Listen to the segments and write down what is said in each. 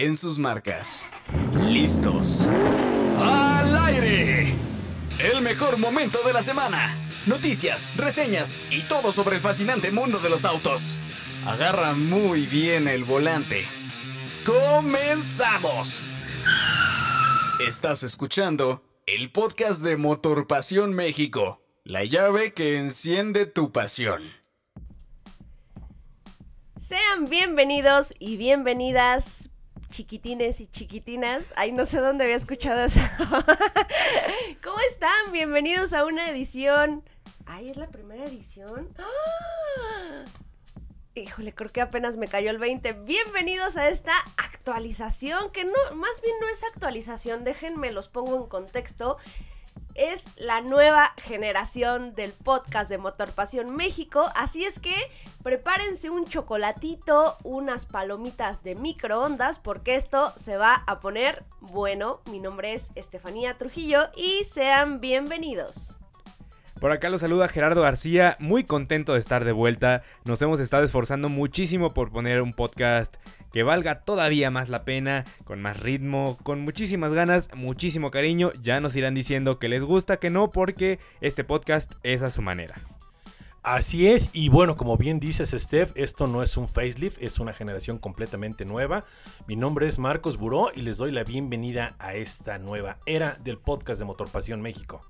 en sus marcas. ¿Listos? ¡Al aire! El mejor momento de la semana. Noticias, reseñas y todo sobre el fascinante mundo de los autos. Agarra muy bien el volante. ¡Comenzamos! Estás escuchando el podcast de Motor Pasión México, la llave que enciende tu pasión. Sean bienvenidos y bienvenidas, chiquitines y chiquitinas. Ay, no sé dónde había escuchado eso. ¿Cómo están? Bienvenidos a una edición. Ay, es la primera edición. ¡Ah! Híjole, creo que apenas me cayó el 20. Bienvenidos a esta actualización, que no, más bien no es actualización, déjenme los pongo en contexto. Es la nueva generación del podcast de Motor Pasión México, así es que prepárense un chocolatito, unas palomitas de microondas, porque esto se va a poner bueno. Mi nombre es Estefanía Trujillo y sean bienvenidos. Por acá lo saluda Gerardo García, muy contento de estar de vuelta. Nos hemos estado esforzando muchísimo por poner un podcast que valga todavía más la pena, con más ritmo, con muchísimas ganas, muchísimo cariño. Ya nos irán diciendo que les gusta, que no, porque este podcast es a su manera. Así es, y bueno, como bien dices, Steph, esto no es un facelift, es una generación completamente nueva. Mi nombre es Marcos Buró y les doy la bienvenida a esta nueva era del podcast de Motor Pasión México.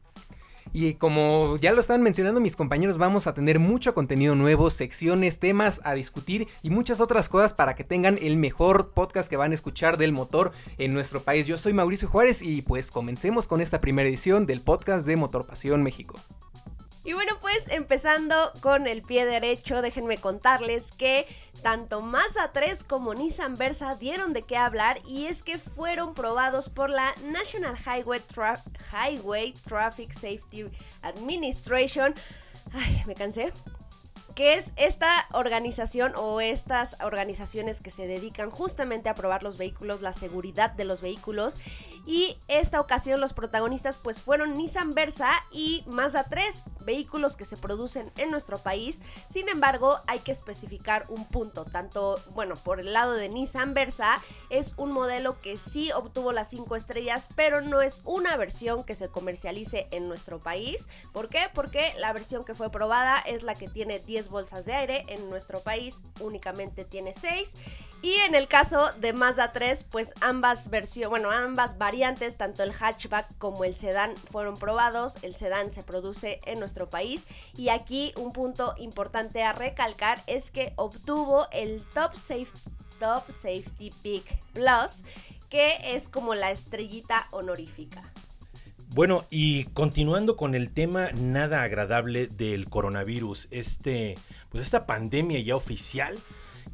Y como ya lo están mencionando mis compañeros, vamos a tener mucho contenido nuevo, secciones, temas a discutir y muchas otras cosas para que tengan el mejor podcast que van a escuchar del motor en nuestro país. Yo soy Mauricio Juárez y pues comencemos con esta primera edición del podcast de Motor Pasión México. Y bueno, pues empezando con el pie derecho, déjenme contarles que tanto Mazda 3 como Nissan Versa dieron de qué hablar y es que fueron probados por la National Highway, Highway Traffic Safety Administration. Ay, me cansé es esta organización o estas organizaciones que se dedican justamente a probar los vehículos, la seguridad de los vehículos. Y esta ocasión los protagonistas pues fueron Nissan Versa y Mazda 3, vehículos que se producen en nuestro país. Sin embargo, hay que especificar un punto, tanto, bueno, por el lado de Nissan Versa es un modelo que sí obtuvo las 5 estrellas, pero no es una versión que se comercialice en nuestro país. ¿Por qué? Porque la versión que fue probada es la que tiene 10 bolsas de aire, en nuestro país únicamente tiene 6. Y en el caso de Mazda 3, pues ambas versiones, bueno, ambas variantes, tanto el hatchback como el sedán fueron probados. El sedán se produce en nuestro país y aquí un punto importante a recalcar es que obtuvo el Top, Safe, Top Safety Pick Plus, que es como la estrellita honorífica. Bueno, y continuando con el tema nada agradable del coronavirus, este, pues esta pandemia ya oficial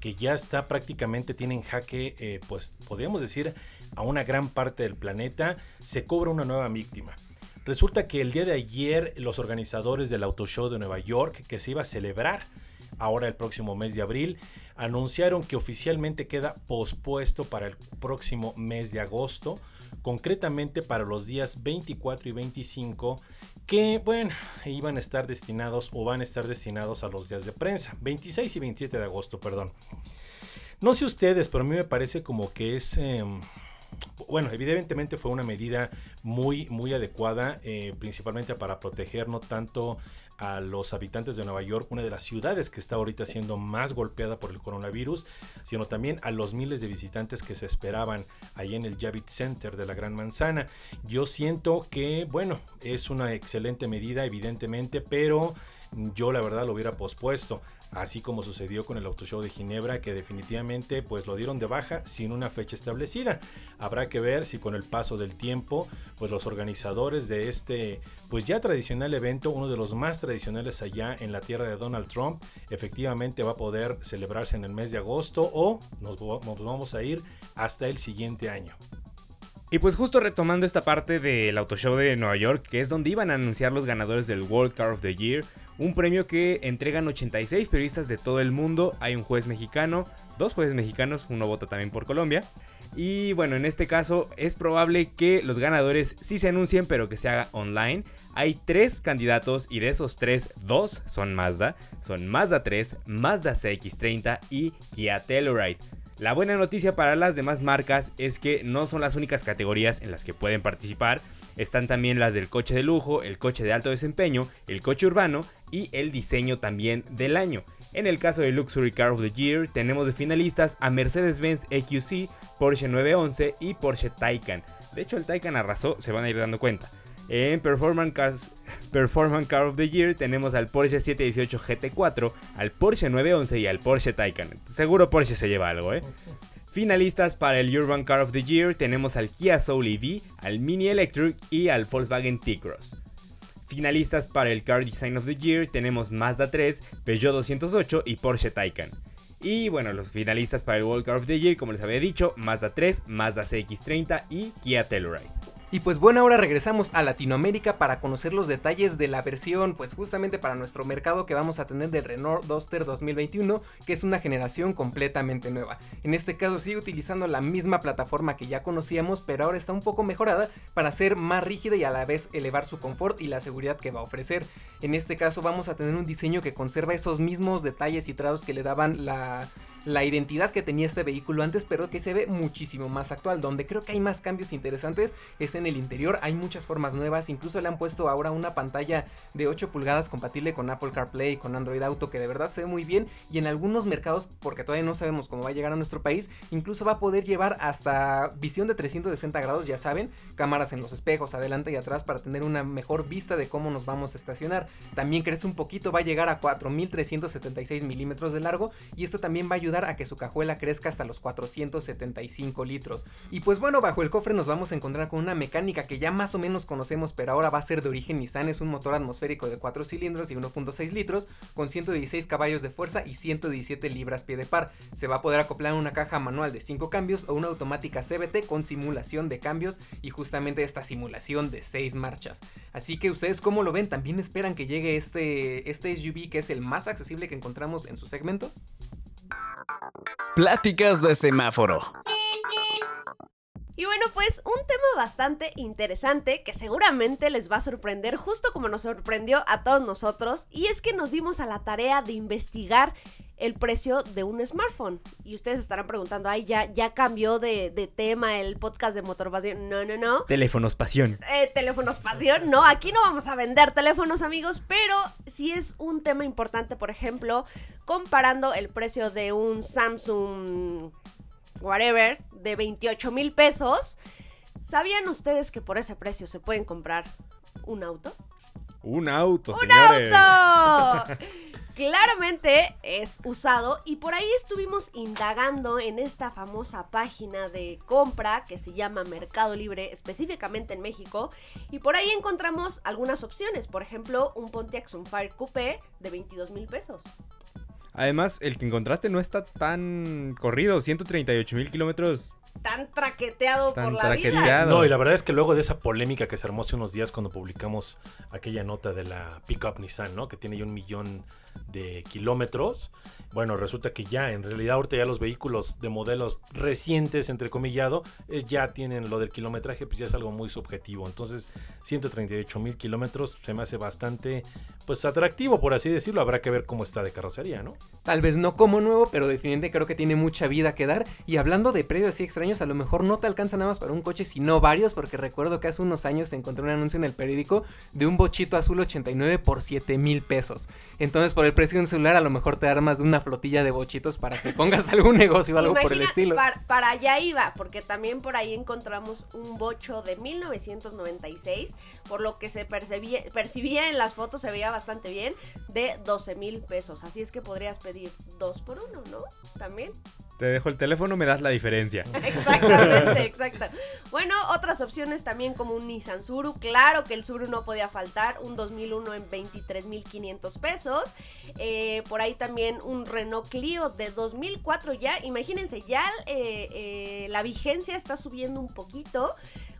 que ya está prácticamente tiene en jaque, eh, pues podríamos decir, a una gran parte del planeta, se cobra una nueva víctima. Resulta que el día de ayer los organizadores del Auto Show de Nueva York, que se iba a celebrar ahora el próximo mes de abril, anunciaron que oficialmente queda pospuesto para el próximo mes de agosto concretamente para los días 24 y 25 que, bueno, iban a estar destinados o van a estar destinados a los días de prensa, 26 y 27 de agosto, perdón. No sé ustedes, pero a mí me parece como que es... Em, bueno, evidentemente fue una medida muy, muy adecuada, eh, principalmente para proteger no tanto a los habitantes de Nueva York, una de las ciudades que está ahorita siendo más golpeada por el coronavirus, sino también a los miles de visitantes que se esperaban ahí en el Javits Center de la Gran Manzana. Yo siento que, bueno, es una excelente medida, evidentemente, pero yo la verdad lo hubiera pospuesto así como sucedió con el Auto Show de Ginebra, que definitivamente pues lo dieron de baja sin una fecha establecida. Habrá que ver si con el paso del tiempo, pues los organizadores de este pues ya tradicional evento, uno de los más tradicionales allá en la tierra de Donald Trump, efectivamente va a poder celebrarse en el mes de agosto o nos vamos a ir hasta el siguiente año. Y pues justo retomando esta parte del Auto Show de Nueva York, que es donde iban a anunciar los ganadores del World Car of the Year, un premio que entregan 86 periodistas de todo el mundo. Hay un juez mexicano, dos jueces mexicanos, uno vota también por Colombia. Y bueno, en este caso es probable que los ganadores sí se anuncien, pero que se haga online. Hay tres candidatos y de esos tres, dos son Mazda. Son Mazda 3, Mazda CX30 y Kia Telluride. La buena noticia para las demás marcas es que no son las únicas categorías en las que pueden participar. Están también las del coche de lujo, el coche de alto desempeño, el coche urbano y el diseño también del año. En el caso del Luxury Car of the Year tenemos de finalistas a Mercedes-Benz EQC, Porsche 911 y Porsche Taycan. De hecho el Taycan arrasó, se van a ir dando cuenta. En Performance, Car of the Year tenemos al Porsche 718 GT4, al Porsche 911 y al Porsche Taycan. Seguro Porsche se lleva algo, ¿eh? Finalistas para el Urban Car of the Year tenemos al Kia Soul EV, al Mini Electric y al Volkswagen T-Cross. Finalistas para el Car Design of the Year tenemos Mazda 3, Peugeot 208 y Porsche Taycan. Y bueno, los finalistas para el World Car of the Year, como les había dicho, Mazda 3, Mazda CX30 y Kia Telluride. Y pues bueno, ahora regresamos a Latinoamérica para conocer los detalles de la versión, pues justamente para nuestro mercado que vamos a tener del Renault Duster 2021, que es una generación completamente nueva. En este caso sigue utilizando la misma plataforma que ya conocíamos, pero ahora está un poco mejorada para ser más rígida y a la vez elevar su confort y la seguridad que va a ofrecer. En este caso vamos a tener un diseño que conserva esos mismos detalles y trados que le daban la la identidad que tenía este vehículo antes, pero que se ve muchísimo más actual. Donde creo que hay más cambios interesantes es en el interior. Hay muchas formas nuevas. Incluso le han puesto ahora una pantalla de 8 pulgadas compatible con Apple CarPlay, y con Android Auto, que de verdad se ve muy bien. Y en algunos mercados, porque todavía no sabemos cómo va a llegar a nuestro país, incluso va a poder llevar hasta visión de 360 grados, ya saben, cámaras en los espejos, adelante y atrás, para tener una mejor vista de cómo nos vamos a estacionar. También crece un poquito, va a llegar a 4376 milímetros de largo. Y esto también va a ayudar a que su cajuela crezca hasta los 475 litros. Y pues bueno, bajo el cofre nos vamos a encontrar con una mecánica que ya más o menos conocemos, pero ahora va a ser de origen Nissan. Es un motor atmosférico de 4 cilindros y 1.6 litros, con 116 caballos de fuerza y 117 libras pie de par. Se va a poder acoplar una caja manual de 5 cambios o una automática CBT con simulación de cambios y justamente esta simulación de 6 marchas. Así que ustedes como lo ven, también esperan que llegue este, este SUV que es el más accesible que encontramos en su segmento. Pláticas de semáforo. Y bueno, pues un tema bastante interesante que seguramente les va a sorprender, justo como nos sorprendió a todos nosotros, y es que nos dimos a la tarea de investigar el precio de un smartphone. Y ustedes estarán preguntando, ay, ya, ya cambió de, tema el podcast de Motorpasión. No, no, no. Teléfonos pasión. Eh, teléfonos pasión. No, aquí no vamos a vender teléfonos, amigos, pero sí es un tema importante, por ejemplo, comparando el precio de un Samsung, whatever, de 28 mil pesos. ¿Sabían ustedes que por ese precio se pueden comprar un auto? Un auto, ¡Un auto! claramente es usado y por ahí estuvimos indagando en esta famosa página de compra que se llama Mercado Libre, específicamente en México, y por ahí encontramos algunas opciones, por ejemplo, un Pontiac Sunfire Coupé de 22 mil pesos. Además, el que encontraste no está tan corrido, 138 mil kilómetros tan traqueteado por la vida. No, y la verdad es que luego de esa polémica que se armó hace unos días cuando publicamos aquella nota de la Pickup Nissan, ¿no? Que tiene ya un millón de kilómetros. Bueno, resulta que ya, en realidad, ahorita ya los vehículos de modelos recientes, entre comillado, eh, ya tienen lo del kilometraje, pues ya es algo muy subjetivo. Entonces, 138 mil kilómetros se me hace bastante, pues atractivo, por así decirlo. Habrá que ver cómo está de carrocería, ¿no? Tal vez no como nuevo, pero definitivamente creo que tiene mucha vida que dar. Y hablando de precios así extraños, a lo mejor no te alcanza nada más para un coche, sino varios, porque recuerdo que hace unos años encontré un anuncio en el periódico de un bochito azul 89 por 7 mil pesos. Entonces, por el precio de un celular, a lo mejor te armas de una flotilla de bochitos para que pongas algún negocio o algo por el estilo. Para, allá iba, porque también por ahí encontramos un bocho de 1996, por lo que se percibía, percibía en las fotos, se veía bastante bien, de 12 mil pesos. Así es que podrías pedir dos por uno, ¿no? También. Te dejo el teléfono, me das la diferencia. Exactamente, exacto. Bueno, otras opciones también como un Nissan Suru. Claro que el Suru no podía faltar. Un 2001 en 23.500 pesos. Eh, por ahí también un Renault Clio de 2004 ya. Imagínense, ya eh, eh, la vigencia está subiendo un poquito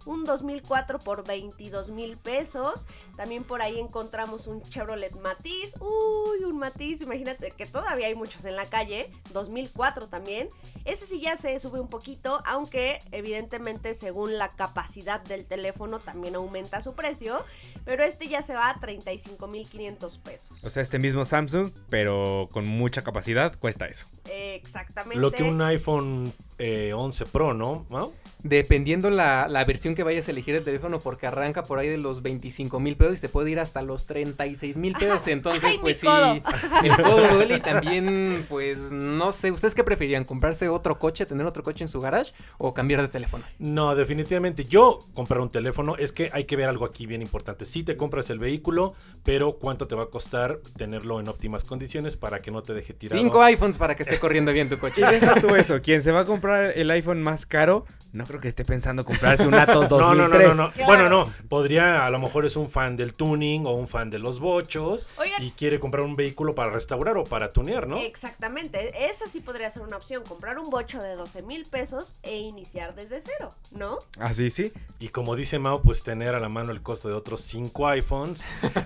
un 2004 por 22 mil pesos. También por ahí encontramos un Chevrolet Matiz. Uy, un Matiz, imagínate que todavía hay muchos en la calle. 2004 también. Ese sí ya se sube un poquito, aunque evidentemente según la capacidad del teléfono también aumenta su precio. Pero este ya se va a 35 mil 500 pesos. O sea, este mismo Samsung, pero con mucha capacidad, cuesta eso. Exactamente. Lo que un iPhone eh, 11 Pro, ¿no? ¿No? Dependiendo la, la versión que vayas a elegir el teléfono, porque arranca por ahí de los 25 mil pesos y se puede ir hasta los 36 mil pesos. Entonces, Ay, mi pues sí, codo. el codo duele y también, pues no sé, ¿ustedes qué preferían? ¿Comprarse otro coche, tener otro coche en su garage o cambiar de teléfono? No, definitivamente. Yo comprar un teléfono es que hay que ver algo aquí bien importante. Sí te compras el vehículo, pero ¿cuánto te va a costar tenerlo en óptimas condiciones para que no te deje tirado? Cinco iPhones para que esté corriendo bien tu coche. Y deja tú eso, quien se va a comprar el iPhone más caro, no creo que esté pensando comprarse un Atos 2003. No, no, no, no, no. Claro. Bueno, no. Podría, a lo mejor es un fan del tuning o un fan de los bochos Oigan. y quiere comprar un vehículo para restaurar o para tunear, ¿no? Exactamente, esa sí podría ser una opción, comprar un bocho de 12 mil pesos e iniciar desde cero, ¿no? Así sí. Y como dice Mao, pues tener a la mano el costo de otros cinco iPhones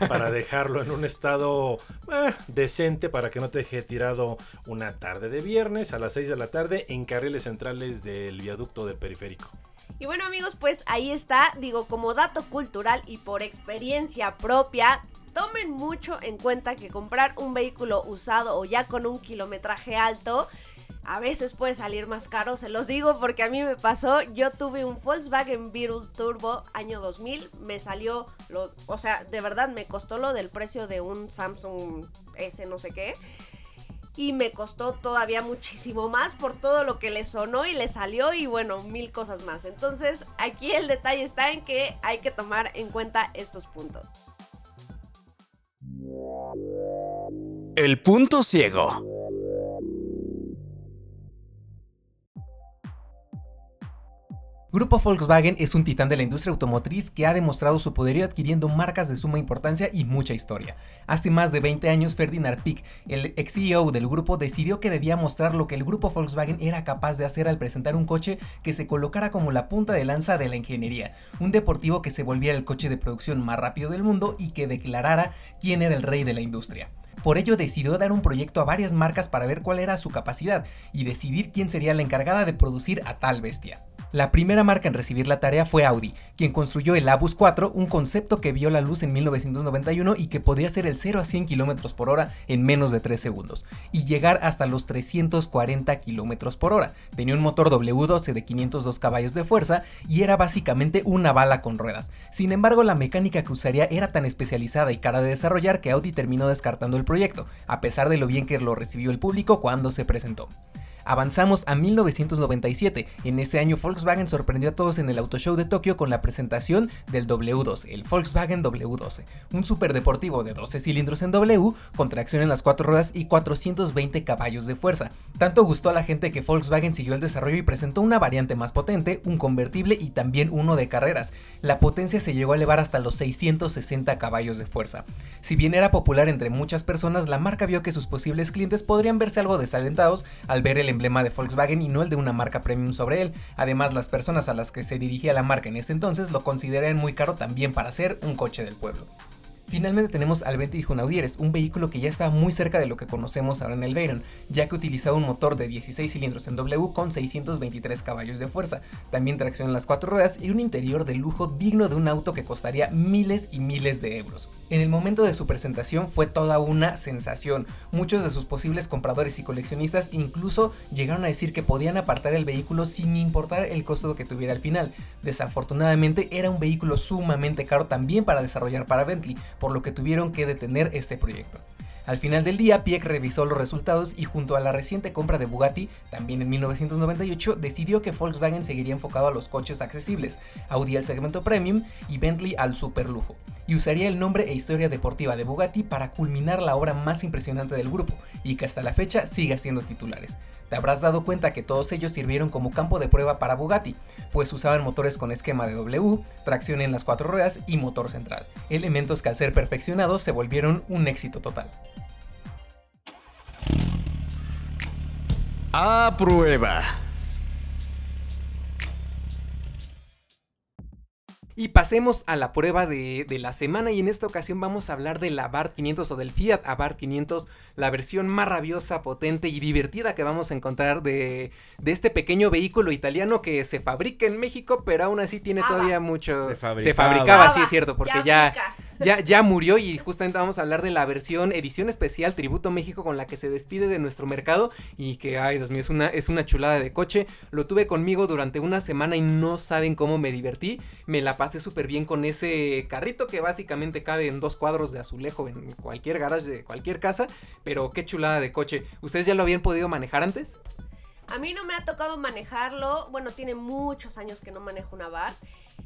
para dejarlo en un estado eh, decente para que no te deje tirado una tarde de viernes a las 6 de la tarde en carriles centrales del viaducto del periférico. Y bueno amigos, pues ahí está, digo, como dato cultural y por experiencia propia, tomen mucho en cuenta que comprar un vehículo usado o ya con un kilometraje alto, a veces puede salir más caro, se los digo porque a mí me pasó, yo tuve un Volkswagen Beetle Turbo año 2000, me salió, lo, o sea, de verdad me costó lo del precio de un Samsung S no sé qué. Y me costó todavía muchísimo más por todo lo que le sonó y le salió y bueno, mil cosas más. Entonces, aquí el detalle está en que hay que tomar en cuenta estos puntos. El punto ciego. Grupo Volkswagen es un titán de la industria automotriz que ha demostrado su poderío adquiriendo marcas de suma importancia y mucha historia. Hace más de 20 años, Ferdinand Pick, el ex CEO del grupo, decidió que debía mostrar lo que el grupo Volkswagen era capaz de hacer al presentar un coche que se colocara como la punta de lanza de la ingeniería, un deportivo que se volviera el coche de producción más rápido del mundo y que declarara quién era el rey de la industria. Por ello decidió dar un proyecto a varias marcas para ver cuál era su capacidad y decidir quién sería la encargada de producir a tal bestia. La primera marca en recibir la tarea fue Audi, quien construyó el Abus 4, un concepto que vio la luz en 1991 y que podía hacer el 0 a 100 km por hora en menos de 3 segundos, y llegar hasta los 340 km por hora. Tenía un motor W12 de 502 caballos de fuerza y era básicamente una bala con ruedas. Sin embargo, la mecánica que usaría era tan especializada y cara de desarrollar que Audi terminó descartando el proyecto, a pesar de lo bien que lo recibió el público cuando se presentó. Avanzamos a 1997. En ese año Volkswagen sorprendió a todos en el Auto Show de Tokio con la presentación del W12, el Volkswagen W12, un superdeportivo de 12 cilindros en W, con tracción en las cuatro ruedas y 420 caballos de fuerza. Tanto gustó a la gente que Volkswagen siguió el desarrollo y presentó una variante más potente, un convertible y también uno de carreras. La potencia se llegó a elevar hasta los 660 caballos de fuerza. Si bien era popular entre muchas personas, la marca vio que sus posibles clientes podrían verse algo desalentados al ver el emblema de Volkswagen y no el de una marca premium sobre él. Además, las personas a las que se dirigía la marca en ese entonces lo consideraban muy caro también para ser un coche del pueblo. Finalmente tenemos al Bentley Junaudieres, un vehículo que ya está muy cerca de lo que conocemos ahora en el Veyron, ya que utilizaba un motor de 16 cilindros en W con 623 caballos de fuerza, también tracción en las cuatro ruedas y un interior de lujo digno de un auto que costaría miles y miles de euros. En el momento de su presentación fue toda una sensación. Muchos de sus posibles compradores y coleccionistas incluso llegaron a decir que podían apartar el vehículo sin importar el costo que tuviera al final. Desafortunadamente era un vehículo sumamente caro también para desarrollar para Bentley, por lo que tuvieron que detener este proyecto. Al final del día, Piek revisó los resultados y junto a la reciente compra de Bugatti, también en 1998, decidió que Volkswagen seguiría enfocado a los coches accesibles, Audi al segmento premium y Bentley al superlujo, y usaría el nombre e historia deportiva de Bugatti para culminar la obra más impresionante del grupo y que hasta la fecha siga siendo titulares. Te habrás dado cuenta que todos ellos sirvieron como campo de prueba para Bugatti, pues usaban motores con esquema de W, tracción en las cuatro ruedas y motor central, elementos que al ser perfeccionados se volvieron un éxito total. A prueba. Y pasemos a la prueba de, de, la semana y en esta ocasión vamos a hablar de la Abarth 500 o del Fiat Abarth 500, la versión más rabiosa, potente y divertida que vamos a encontrar de, de este pequeño vehículo italiano que se fabrica en México, pero aún así tiene todavía mucho... Se fabricaba. Se fabricaba, sí es cierto, porque ya, ya, ya murió y justamente vamos a hablar de la versión edición especial Tributo México con la que se despide de nuestro mercado y que, ay Dios mío, es una, es una chulada de coche. Lo tuve conmigo durante una semana y no saben cómo me divertí. Me la pasé súper bien con ese carrito que básicamente cabe en dos cuadros de azulejo en cualquier garage de cualquier casa. Pero qué chulada de coche. ¿Ustedes ya lo habían podido manejar antes? A mí no me ha tocado manejarlo. Bueno, tiene muchos años que no manejo una bar.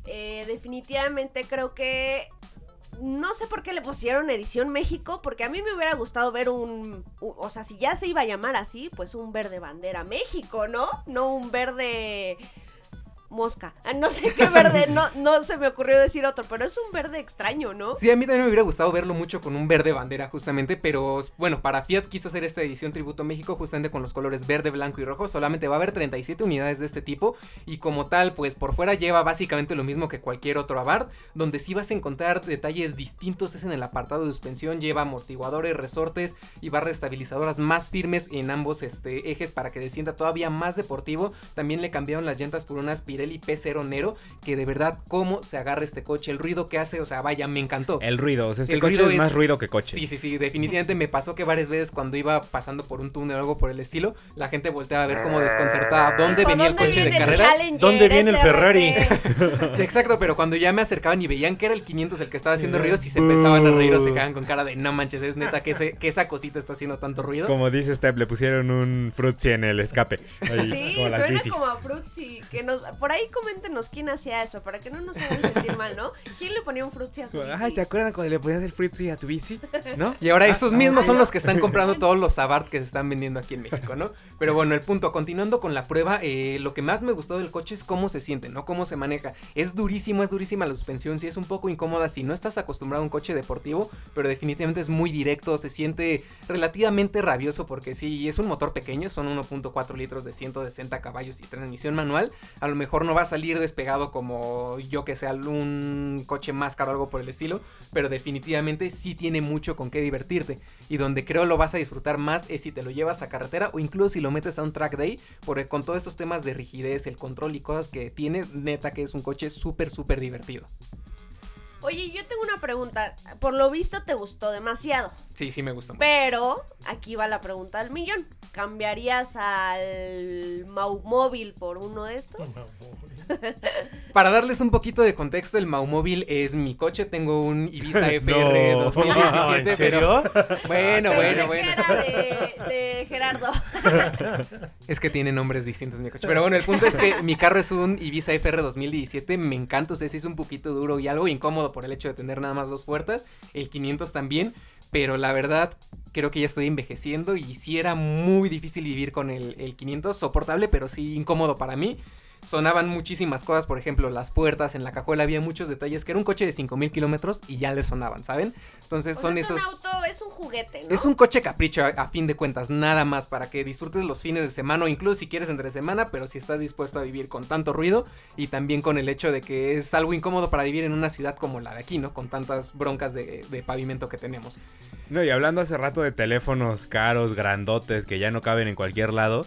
Eh, definitivamente creo que no sé por qué le pusieron Edición México, porque a mí me hubiera gustado ver un, o sea, si ya se iba a llamar así, pues un verde bandera México, ¿no? No un verde mosca. Ah, no sé qué verde, no, no se me ocurrió decir otro, pero es un verde extraño, ¿no? Sí, a mí también me hubiera gustado verlo mucho con un verde bandera, justamente, pero bueno, para Fiat quiso hacer esta edición Tributo México justamente con los colores verde, blanco y rojo. Solamente va a haber 37 unidades de este tipo y como tal, pues por fuera lleva básicamente lo mismo que cualquier otro Abarth, donde sí vas a encontrar detalles distintos es en el apartado de suspensión, lleva amortiguadores, resortes y barras estabilizadoras más firmes en ambos este, ejes para que descienda todavía más deportivo. También le cambiaron las llantas por unas Pirelli P0 Nero, que de verdad cómo se agarra este coche, el ruido que hace, o sea, vaya, me encantó. El ruido, o sea, este el coche es más ruido que coche. Sí, sí, sí, definitivamente me pasó que varias veces cuando iba pasando por un túnel o algo por el estilo, la gente volteaba a ver como desconcertada dónde venía el coche de carreras. ¿Dónde viene el Ferrari? Exacto, pero cuando ya me acercaban y veían que era el 500 el que estaba haciendo ruido, si se empezaban a reír o se quedaban con cara de no manches, es neta que, ese, que esa cosita está haciendo tanto ruido. Como dice Step, le pusieron un frutzi en el escape. Ahí, sí, como suena bicis. como a que nos, por ahí coméntenos quién hacía eso, para que no nos hagan sentir mal, ¿no? ¿Quién le ponía un frutzi a su bici? Ay, ¿se acuerdan cuando le ponías el frutzi a tu bici? ¿No? Y ahora esos mismos son los que están comprando todos los Abarth que se están vendiendo aquí en México, ¿no? Pero bueno, el punto, continuando con la prueba, eh, lo que más me gustó del coche es cómo se siente, ¿no? Cómo se maneja. Es durísimo, es durísima la suspensión, sí es un poco incómoda si no estás acostumbrado a un coche deportivo, pero definitivamente es muy directo, se siente relativamente rabioso porque sí, es un motor pequeño, son 1.4 litros de 160 caballos y transmisión manual, a lo no va a salir despegado como yo que sea un coche más caro o algo por el estilo, pero definitivamente sí tiene mucho con qué divertirte y donde creo lo vas a disfrutar más es si te lo llevas a carretera o incluso si lo metes a un track day, porque con todos estos temas de rigidez, el control y cosas que tiene, neta que es un coche súper, súper divertido. Oye, yo tengo una pregunta. Por lo visto te gustó demasiado. Sí, sí me gustó. Pero aquí va la pregunta del millón. ¿Cambiarías al Maumóvil por uno de estos? Para darles un poquito de contexto, el Maumóvil es mi coche. Tengo un Ibiza FR No. 2017, ¿En serio? pero bueno, Pensé bueno, que bueno. era de, de Gerardo. Es que tiene nombres distintos mi coche. Pero bueno, el punto es que mi carro es un Ibiza FR 2017. Me encanta, o sea, sí es un poquito duro y algo incómodo por el hecho de tener nada más dos puertas. El 500 también. Pero la verdad, creo que ya estoy envejeciendo y sí era muy difícil vivir con el, el 500. Soportable, pero sí incómodo para mí. Sonaban muchísimas cosas, por ejemplo, las puertas, en la cajuela había muchos detalles que era un coche de 5000 kilómetros y ya le sonaban, ¿saben? Entonces O son sea, esos. Es un auto, es un juguete, ¿no? Es un coche capricho a, a fin de cuentas, nada más para que disfrutes los fines de semana o incluso si quieres entre semana, pero si estás dispuesto a vivir con tanto ruido y también con el hecho de que es algo incómodo para vivir en una ciudad como la de aquí, ¿no? Con tantas broncas de, de pavimento que tenemos. No, y hablando hace rato de teléfonos caros, grandotes, que ya no caben en cualquier lado.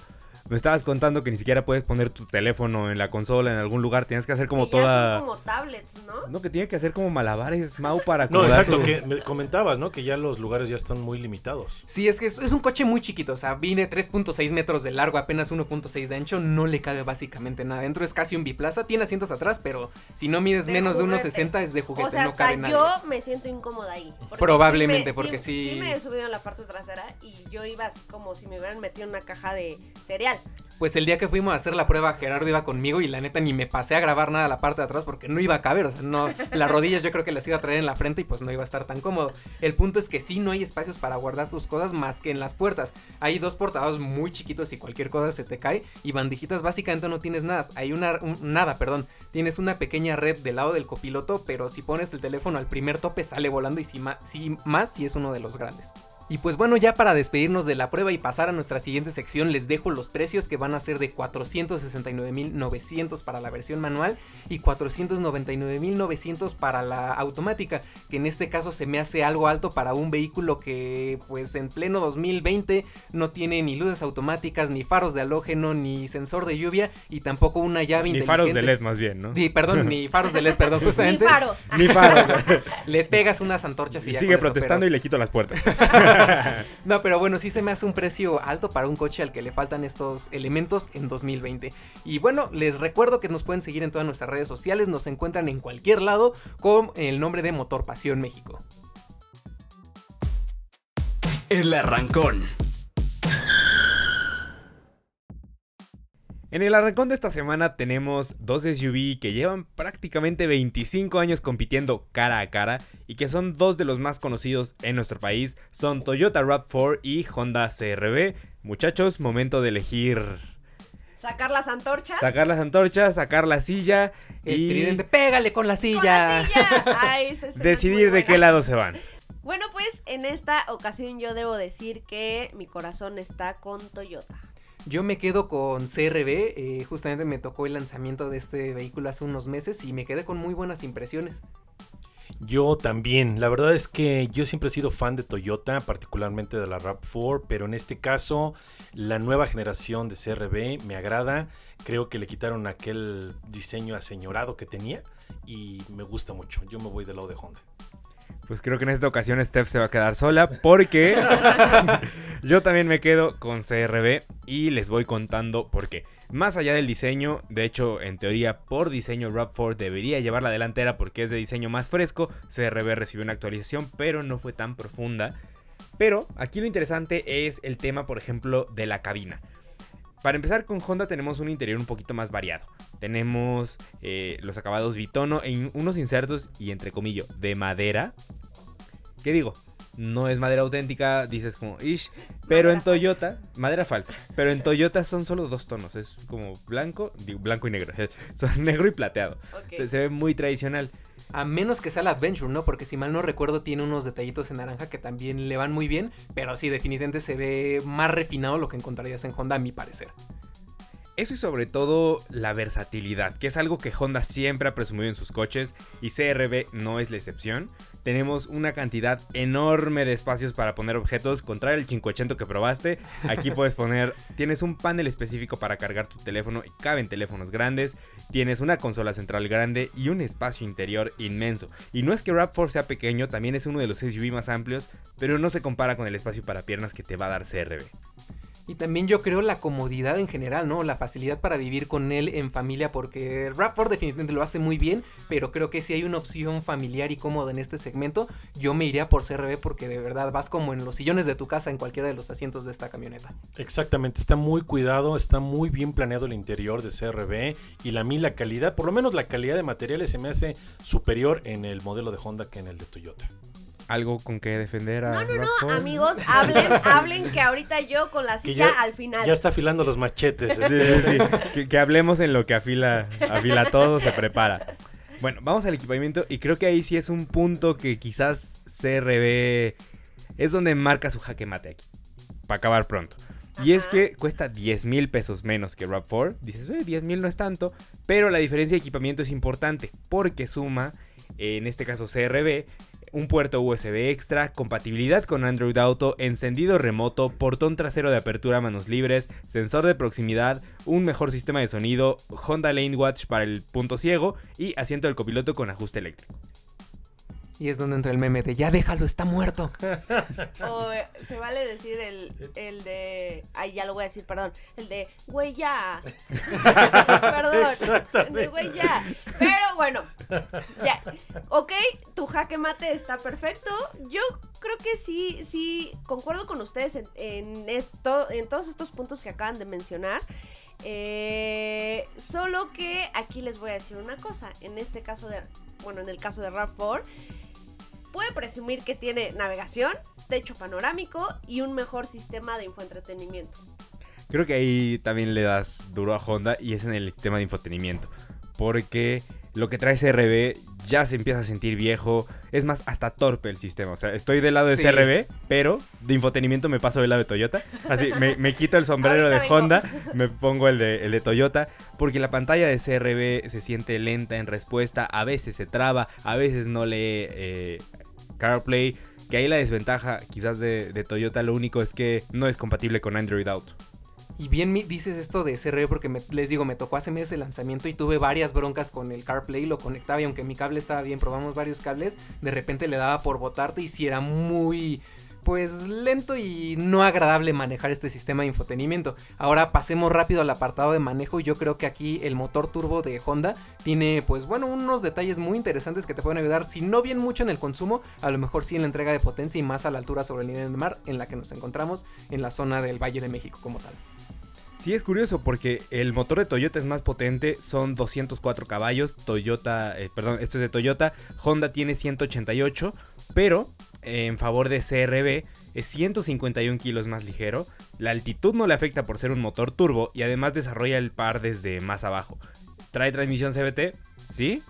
Me estabas contando que ni siquiera puedes poner tu teléfono en la consola en algún lugar. Tienes que hacer como Que ya toda. son como tablets, ¿no? No, que tiene que hacer como malabares, Mau, para No, exacto, su- que me comentabas, ¿no? Que ya los lugares ya están muy limitados. Sí, es que es, es un coche muy chiquito, o sea, viene 3.6 metros de largo, apenas 1.6 de ancho, no le cabe básicamente nada. Dentro es casi un biplaza, tiene asientos atrás, pero si no mides De menos de juguete. 1.60 es de juguete, o sea, no hasta cabe nadie. yo me siento incómoda ahí. porque Probablemente, me- porque sí- Sí me he subido en la parte trasera y yo iba así como si me hubieran metido en una caja de cereal. Pues el día que fuimos a hacer la prueba, Gerardo iba conmigo y la neta ni me pasé a grabar nada la parte de atrás porque no iba a caber, o sea, no, las rodillas yo creo que las iba a traer en la frente y pues no iba a estar tan cómodo. El punto es que sí no hay espacios para guardar tus cosas más que en las puertas. Hay dos portados muy chiquitos y cualquier cosa se te cae y bandejitas básicamente no tienes nada. Hay una, un- nada, perdón. Tienes una pequeña red del lado del copiloto, pero si pones el teléfono al primer tope sale volando y si más si es uno de los grandes. Y pues bueno, ya para despedirnos de la prueba y pasar a nuestra siguiente sección, les dejo los precios que van a ser de 469.900 para la versión manual y 499.900 para la automática, que en este caso se me hace algo alto para un vehículo que pues en pleno 2020 no tiene ni luces automáticas, ni faros de halógeno, ni sensor de lluvia y tampoco una llave Ni inteligente. faros de LED más bien, ¿no? Sí, perdón, ni faros de LED, perdón, justamente. Ni faros. Ni faros. Le pegas unas antorchas y Y ya sigue eso, protestando pero- y le quito las puertas. No, pero bueno, sí se me hace un precio alto para un coche al que le faltan estos elementos en 2020. Y bueno, les recuerdo que nos pueden seguir en todas nuestras redes sociales, nos encuentran en cualquier lado con el nombre de Motor Pasión México. El arrancón. En el arrancón de esta semana tenemos dos SUV que llevan prácticamente 25 años compitiendo cara a cara y que son dos de los más conocidos en nuestro país. Son Toyota RAV4 y Honda CRV. Muchachos, momento de elegir Sacar las antorchas. sacar las antorchas, sacar la silla El y tridente, pégale con la Con silla. la silla. Ay, esa escena es muy decidir de qué lado se van. Bueno, pues en esta ocasión yo debo decir que mi corazón está con Toyota. Yo me quedo con CRB, eh, justamente me tocó el lanzamiento de este vehículo hace unos meses y me quedé con muy buenas impresiones. Yo también, la verdad es que yo siempre he sido fan de Toyota, particularmente de la RAV4, pero en este caso la nueva generación de CRB me agrada, creo que le quitaron aquel diseño aseñorado que tenía y me gusta mucho, yo me voy del lado de Honda. Pues creo que en esta ocasión Steph se va a quedar sola porque yo también me quedo con CRB y les voy contando por qué. Más allá del diseño, de hecho en teoría por diseño RAV4 debería llevar la delantera porque es de diseño más fresco, CRB recibió una actualización pero no fue tan profunda. Pero aquí lo interesante es el tema por ejemplo de la cabina. Para empezar con Honda tenemos un interior un poquito más variado. Tenemos eh, los acabados bitono en unos insertos y entre comillas de madera. ¿Qué digo? No es madera auténtica, dices como ish. Pero en Toyota, madera falsa. Pero en Toyota son solo dos tonos. Es como blanco, digo, blanco y negro. Son negro y plateado. Se ve muy tradicional. A menos que sea la Adventure, ¿no? Porque si mal no recuerdo tiene unos detallitos en naranja que también le van muy bien, pero sí, definitivamente se ve más refinado lo que encontrarías en Honda a mi parecer. Eso y sobre todo la versatilidad, que es algo que Honda siempre ha presumido en sus coches y CRB no es la excepción. Tenemos una cantidad enorme de espacios para poner objetos, contrario al 580 que probaste. Aquí puedes poner, tienes un panel específico para cargar tu teléfono y caben teléfonos grandes. Tienes una consola central grande y un espacio interior inmenso. Y no es que RAV4 sea pequeño, también es uno de los SUV más amplios, pero no se compara con el espacio para piernas que te va a dar CRB. Y también yo creo la comodidad en general, ¿no? La facilidad para vivir con él en familia, porque Rapport definitivamente lo hace muy bien, pero creo que si hay una opción familiar y cómoda en este segmento, yo me iría por CRB porque de verdad vas como en los sillones de tu casa en cualquiera de los asientos de esta camioneta. Exactamente, está muy cuidado, está muy bien planeado el interior de CRB y la mí la calidad, por lo menos la calidad de materiales se me hace superior en el modelo de Honda que en el de Toyota. ¿Algo con que defender a No, no, RAV4? no, amigos, hablen, hablen que ahorita yo con la silla ya- al final. Ya está afilando los machetes. Sí, este. sí, sí. Que, que hablemos en lo que afila, afila todo, se prepara. Bueno, vamos al equipamiento y creo que ahí sí es un punto que quizás CRB es donde marca su jaque mate aquí. Para acabar pronto. Y es que cuesta 10 mil pesos menos que RAV4. Dices, "Eh, 10 mil no es tanto. Pero la diferencia de equipamiento es importante. Porque suma, en este caso CRB, un puerto USB extra, compatibilidad con Android Auto, encendido remoto, portón trasero de apertura a manos libres, sensor de proximidad, un mejor sistema de sonido, Honda Lane Watch para el punto ciego y asiento del copiloto con ajuste eléctrico. Y es donde entra el meme de ya déjalo, está muerto. O eh, se vale decir el, el de. Ay, ya lo voy a decir, perdón. El de, güey, ya. perdón. El de, güey, ya. Pero bueno, ya. Ok, tu jaque mate está perfecto. Yo creo que sí, sí, concuerdo con ustedes en, en esto, en todos estos puntos que acaban de mencionar. Eh, solo que aquí les voy a decir una cosa. En este caso de. Bueno, en el caso de RAV4 puede presumir que tiene navegación, techo panorámico y un mejor sistema de infoentretenimiento. Creo que ahí también le das duro a Honda y es en el sistema de infotenimiento. porque lo que trae CRB ya se empieza a sentir viejo. Es más, hasta torpe el sistema. O sea, estoy del lado de Sí. CRB, pero de infotenimiento me paso del lado de Toyota. Así, me, me quito el sombrero de. Honda, me pongo el de, el de Toyota, porque la pantalla de CRB se siente lenta en respuesta, a veces se traba, a veces no lee eh, CarPlay. Que ahí la desventaja quizás de, Toyota, lo único es que no es compatible con Android Auto. Y bien dices esto de CRB porque me- les digo, me tocó hace meses el lanzamiento y tuve varias broncas con el CarPlay, lo conectaba y aunque mi cable estaba bien, probamos varios cables, de repente le daba por botarte y si era muy pues lento y no agradable manejar este sistema de infotenimiento. Ahora pasemos rápido al apartado de manejo. Yo creo que aquí el motor turbo de Honda tiene pues bueno unos detalles muy interesantes que te pueden ayudar, si no bien mucho en el consumo, a lo mejor sí en la entrega de potencia y más a la altura sobre el nivel del mar en la que nos encontramos en la zona del Valle de México como tal. Sí, es curioso porque el motor de Toyota es más potente, son 204 caballos, Toyota, eh, perdón, esto es de Toyota, Honda tiene 188, pero en favor de CRB es 151 kilos más ligero, la altitud no le afecta por ser un motor turbo y además desarrolla el par desde más abajo. ¿Trae transmisión CVT? Sí,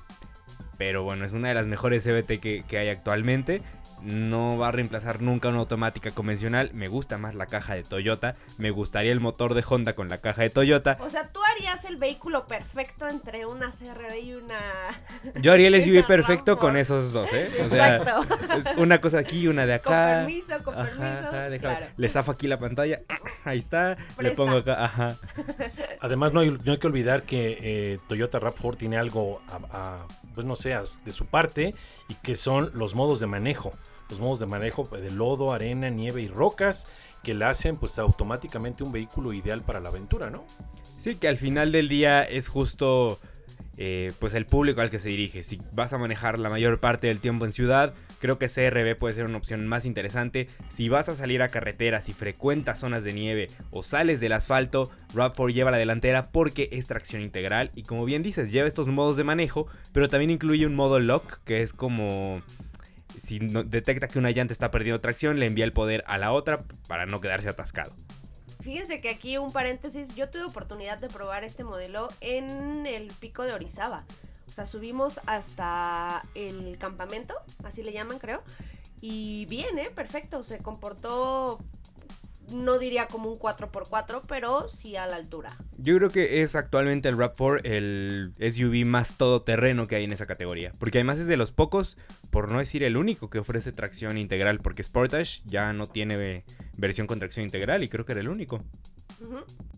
pero bueno, es una de las mejores CVT que, que hay actualmente. No va a reemplazar nunca una automática convencional. Me gusta más la caja de Toyota. Me gustaría el motor de Honda con la caja de Toyota. O sea, tú harías el vehículo perfecto entre una CRB y una. Yo haría el SUV perfecto Rav4. con esos dos, ¿eh? O sea, Exacto. es una cosa aquí y una de Con acá. permiso, con Ajá, permiso. ajá, déjame- claro. Le zafo aquí la pantalla. Ahí está. Le pongo acá. Ajá. Además, no hay, no hay que olvidar que eh, Toyota RAV4 tiene algo, a- a- pues no sé, as- de su parte, y que son los modos de manejo. Los modos de manejo de lodo, arena, nieve y rocas, que le hacen pues automáticamente un vehículo ideal para la aventura, ¿no? Sí, que al final del día es justo eh, pues el público al que se dirige. Si vas a manejar la mayor parte del tiempo en ciudad, creo que CRB puede ser una opción más interesante. Si vas a salir a carreteras y frecuentas zonas de nieve o sales del asfalto, RAV4 lleva la delantera porque es tracción integral y como bien dices, lleva estos modos de manejo, pero también incluye un modo lock que es como si detecta que una llanta está perdiendo tracción, le envía el poder a la otra para no quedarse atascado. Fíjense que aquí un paréntesis, yo tuve oportunidad de probar este modelo en el pico de Orizaba. O sea, subimos hasta el campamento, así le llaman creo. Y bien, ¿eh? Perfecto, se comportó, no diría como un 4x4, pero sí a la altura. Yo creo que es actualmente el RAV4 el SUV más todoterreno que hay en esa categoría. Porque además es de los pocos, por no decir el único, que ofrece tracción integral. Porque Sportage ya no tiene versión con tracción integral y creo que era el único.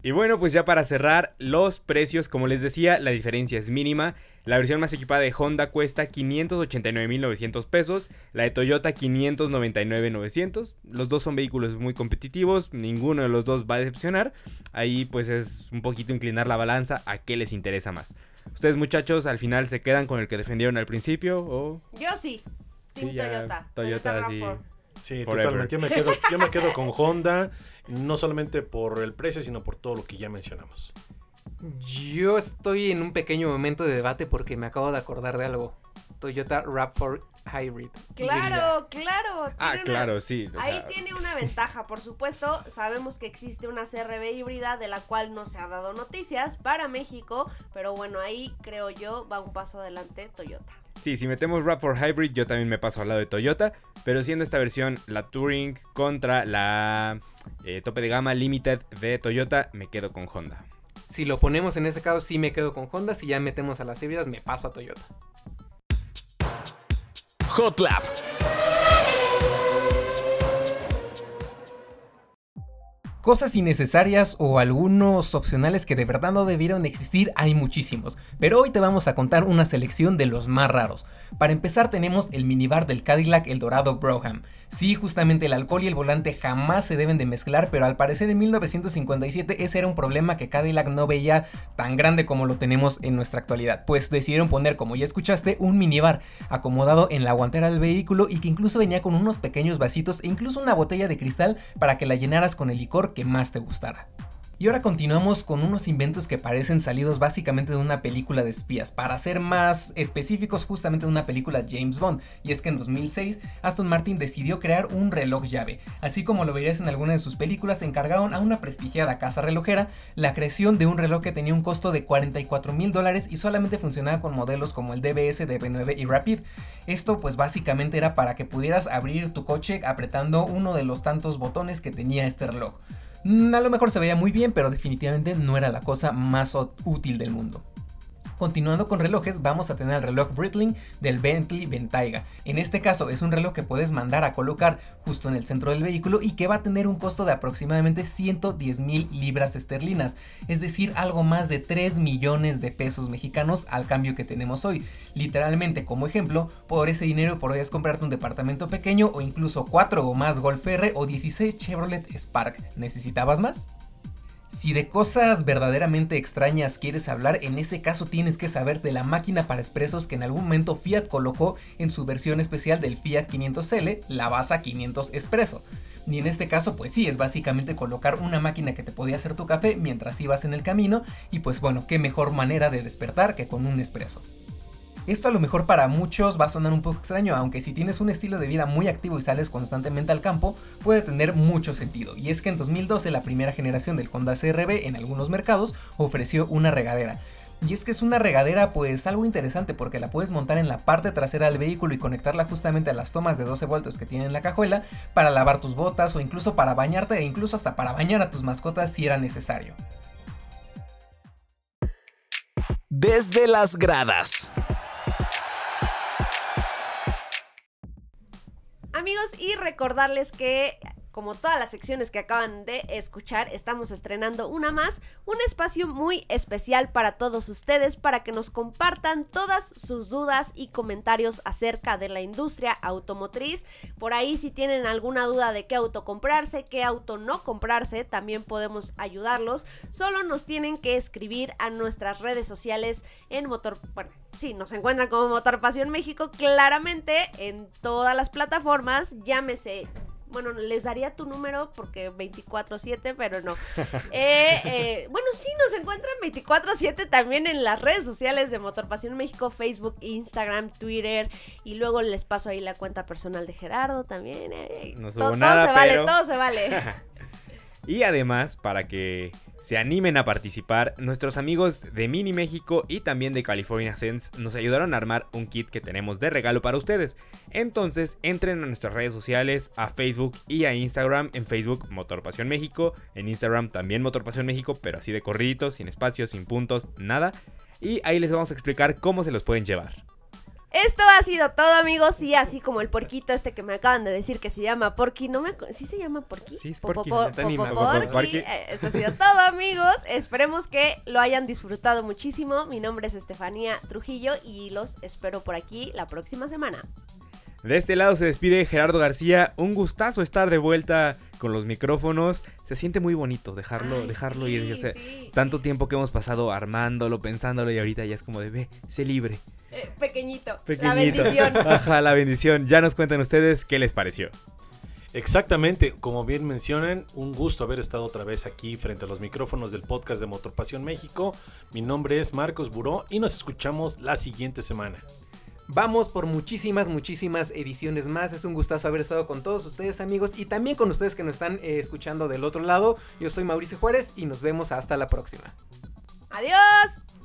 Y bueno, pues ya para cerrar, los precios, como les decía, la diferencia es mínima. La versión más equipada de Honda cuesta 589.900 pesos, la de Toyota 599.900. Los dos son vehículos muy competitivos, ninguno de los dos va a decepcionar. Ahí pues es un poquito inclinar la balanza a qué les interesa más. Ustedes muchachos al final se quedan con el que defendieron al principio o... Yo sí. Team Sí, ya, Toyota. Toyota, Toyota sí. RAV4. Sí, Forever. totalmente. Yo me, quedo, yo me quedo con Honda, no solamente por el precio, sino por todo lo que ya mencionamos. Yo estoy en un pequeño momento de debate porque me acabo de acordar de algo. Toyota RAV4 Hybrid. Claro, claro. Ah, una- claro, sí. Ahí sea, tiene una ventaja, por supuesto. Sabemos que existe una CRB híbrida de la cual no se ha dado noticias para México, pero bueno, ahí creo yo va un paso adelante Toyota. Sí, si metemos RAV4 Hybrid, yo también me paso al lado de Toyota. Pero siendo esta versión la Touring contra la eh, tope de gama Limited de Toyota, me quedo con Honda. Si lo ponemos en ese caso, sí me quedo con Honda. Si ya metemos a las híbridas, me paso a Toyota. Hot Cosas innecesarias o algunos opcionales que de verdad no debieron existir hay muchísimos, pero hoy te vamos a contar una selección de los más raros. Para empezar tenemos el minibar del Cadillac El Dorado Brougham. Sí, justamente el alcohol y el volante jamás se deben de mezclar, pero al parecer en 1957 ese era un problema que Cadillac no veía tan grande como lo tenemos en nuestra actualidad, pues decidieron poner, como ya escuchaste, un minibar acomodado en la guantera del vehículo y que incluso venía con unos pequeños vasitos e incluso una botella de cristal para que la llenaras con el licor que más te gustara. Y ahora continuamos con unos inventos que parecen salidos básicamente de una película de espías, para ser más específicos justamente de una película James Bond. Y es que en 2006 Aston Martin decidió crear un reloj llave. Así como lo verías en alguna de sus películas, encargaron a una prestigiada casa relojera la creación de un reloj que tenía un costo de 44 mil dólares y solamente funcionaba con modelos como el DBS, DB9 y Rapid. Esto pues básicamente era para que pudieras abrir tu coche apretando uno de los tantos botones que tenía este reloj. Mm, a lo mejor se veía muy bien, pero definitivamente no era la cosa más útil del mundo. Continuando con relojes, vamos a tener el reloj Breitling del Bentley Bentayga. En este caso es un reloj que puedes mandar a colocar justo en el centro del vehículo y que va a tener un costo de aproximadamente 110 mil libras esterlinas, es decir, algo más de 3 millones de pesos mexicanos al cambio que tenemos hoy. Literalmente, como ejemplo, por ese dinero podrías comprarte un departamento pequeño o incluso 4 o más Golf R o 16 Chevrolet Spark. ¿Necesitabas más? Si de cosas verdaderamente extrañas quieres hablar, en ese caso tienes que saber de la máquina para expresos que en algún momento Fiat colocó en su versión especial del Fiat 500L, la Basa 500 Expreso. Y en este caso, pues sí, es básicamente colocar una máquina que te podía hacer tu café mientras ibas en el camino, y pues bueno, qué mejor manera de despertar que con un expreso. Esto a lo mejor para muchos va a sonar un poco extraño, aunque si tienes un estilo de vida muy activo y sales constantemente al campo, puede tener mucho sentido. Y es que en 2012 la primera generación del Honda CRB en algunos mercados ofreció una regadera. Y es que es una regadera pues algo interesante porque la puedes montar en la parte trasera del vehículo y conectarla justamente a las tomas de 12 voltios que tiene en la cajuela para lavar tus botas o incluso para bañarte e incluso hasta para bañar a tus mascotas si era necesario. Desde las gradas. Amigos, y recordarles que como todas las secciones que acaban de escuchar, estamos estrenando una más, un espacio muy especial para todos ustedes, para que nos compartan todas sus dudas y comentarios acerca de la industria automotriz. Por ahí si tienen alguna duda de qué auto comprarse, qué auto no comprarse, también podemos ayudarlos. Solo nos tienen que escribir a nuestras redes sociales en Motor... Bueno, sí, nos encuentran como Motor Pasión México claramente en todas las plataformas, llámese bueno, les daría tu número porque 24-7, pero no. Eh, eh, bueno, sí, nos encuentran 24-7 también en las redes sociales de Motor Pasión México, Facebook, Instagram, Twitter. Y luego les paso ahí la cuenta personal de Gerardo también. Eh. No todo, nada, todo se vale, todo se vale. y además, para que se animen a participar, nuestros amigos de Mini México y también de California Sense nos ayudaron a armar un kit que tenemos de regalo para ustedes. Entonces entren a nuestras redes sociales, a Facebook y a Instagram. En Facebook Motor Pasión México, en Instagram también Motor Pasión México, pero así de corriditos, sin espacios, sin puntos, nada. Y ahí les vamos a explicar cómo se los pueden llevar. Esto ha sido todo, amigos. Y así como el porquito este que me acaban de decir que se llama Porky. ¿No me ¿Sí se llama Porky? Sí, es Porky. Eh, esto ha sido todo, amigos. Esperemos que lo hayan disfrutado muchísimo. Mi nombre es Estefanía Trujillo y los espero por aquí la próxima semana. De este lado se despide Gerardo García. Un gustazo estar de vuelta con los micrófonos. Se siente muy bonito dejarlo, dejarlo ir. Tanto tiempo que hemos pasado armándolo, pensándolo y ahorita ya es como de ve, sé libre. Eh, pequeñito. La bendición. Ajá, la bendición. Ya nos cuentan ustedes qué les pareció. Exactamente, como bien mencionan, un gusto haber estado otra vez aquí frente a los micrófonos del podcast de Motor Pasión México. Mi nombre es Marcos Buró y nos escuchamos la siguiente semana. Vamos por muchísimas, muchísimas ediciones más. Es un gustazo haber estado con todos ustedes amigos y también con ustedes que nos están eh, escuchando del otro lado. Yo soy Mauricio Juárez y nos vemos hasta la próxima. Adiós.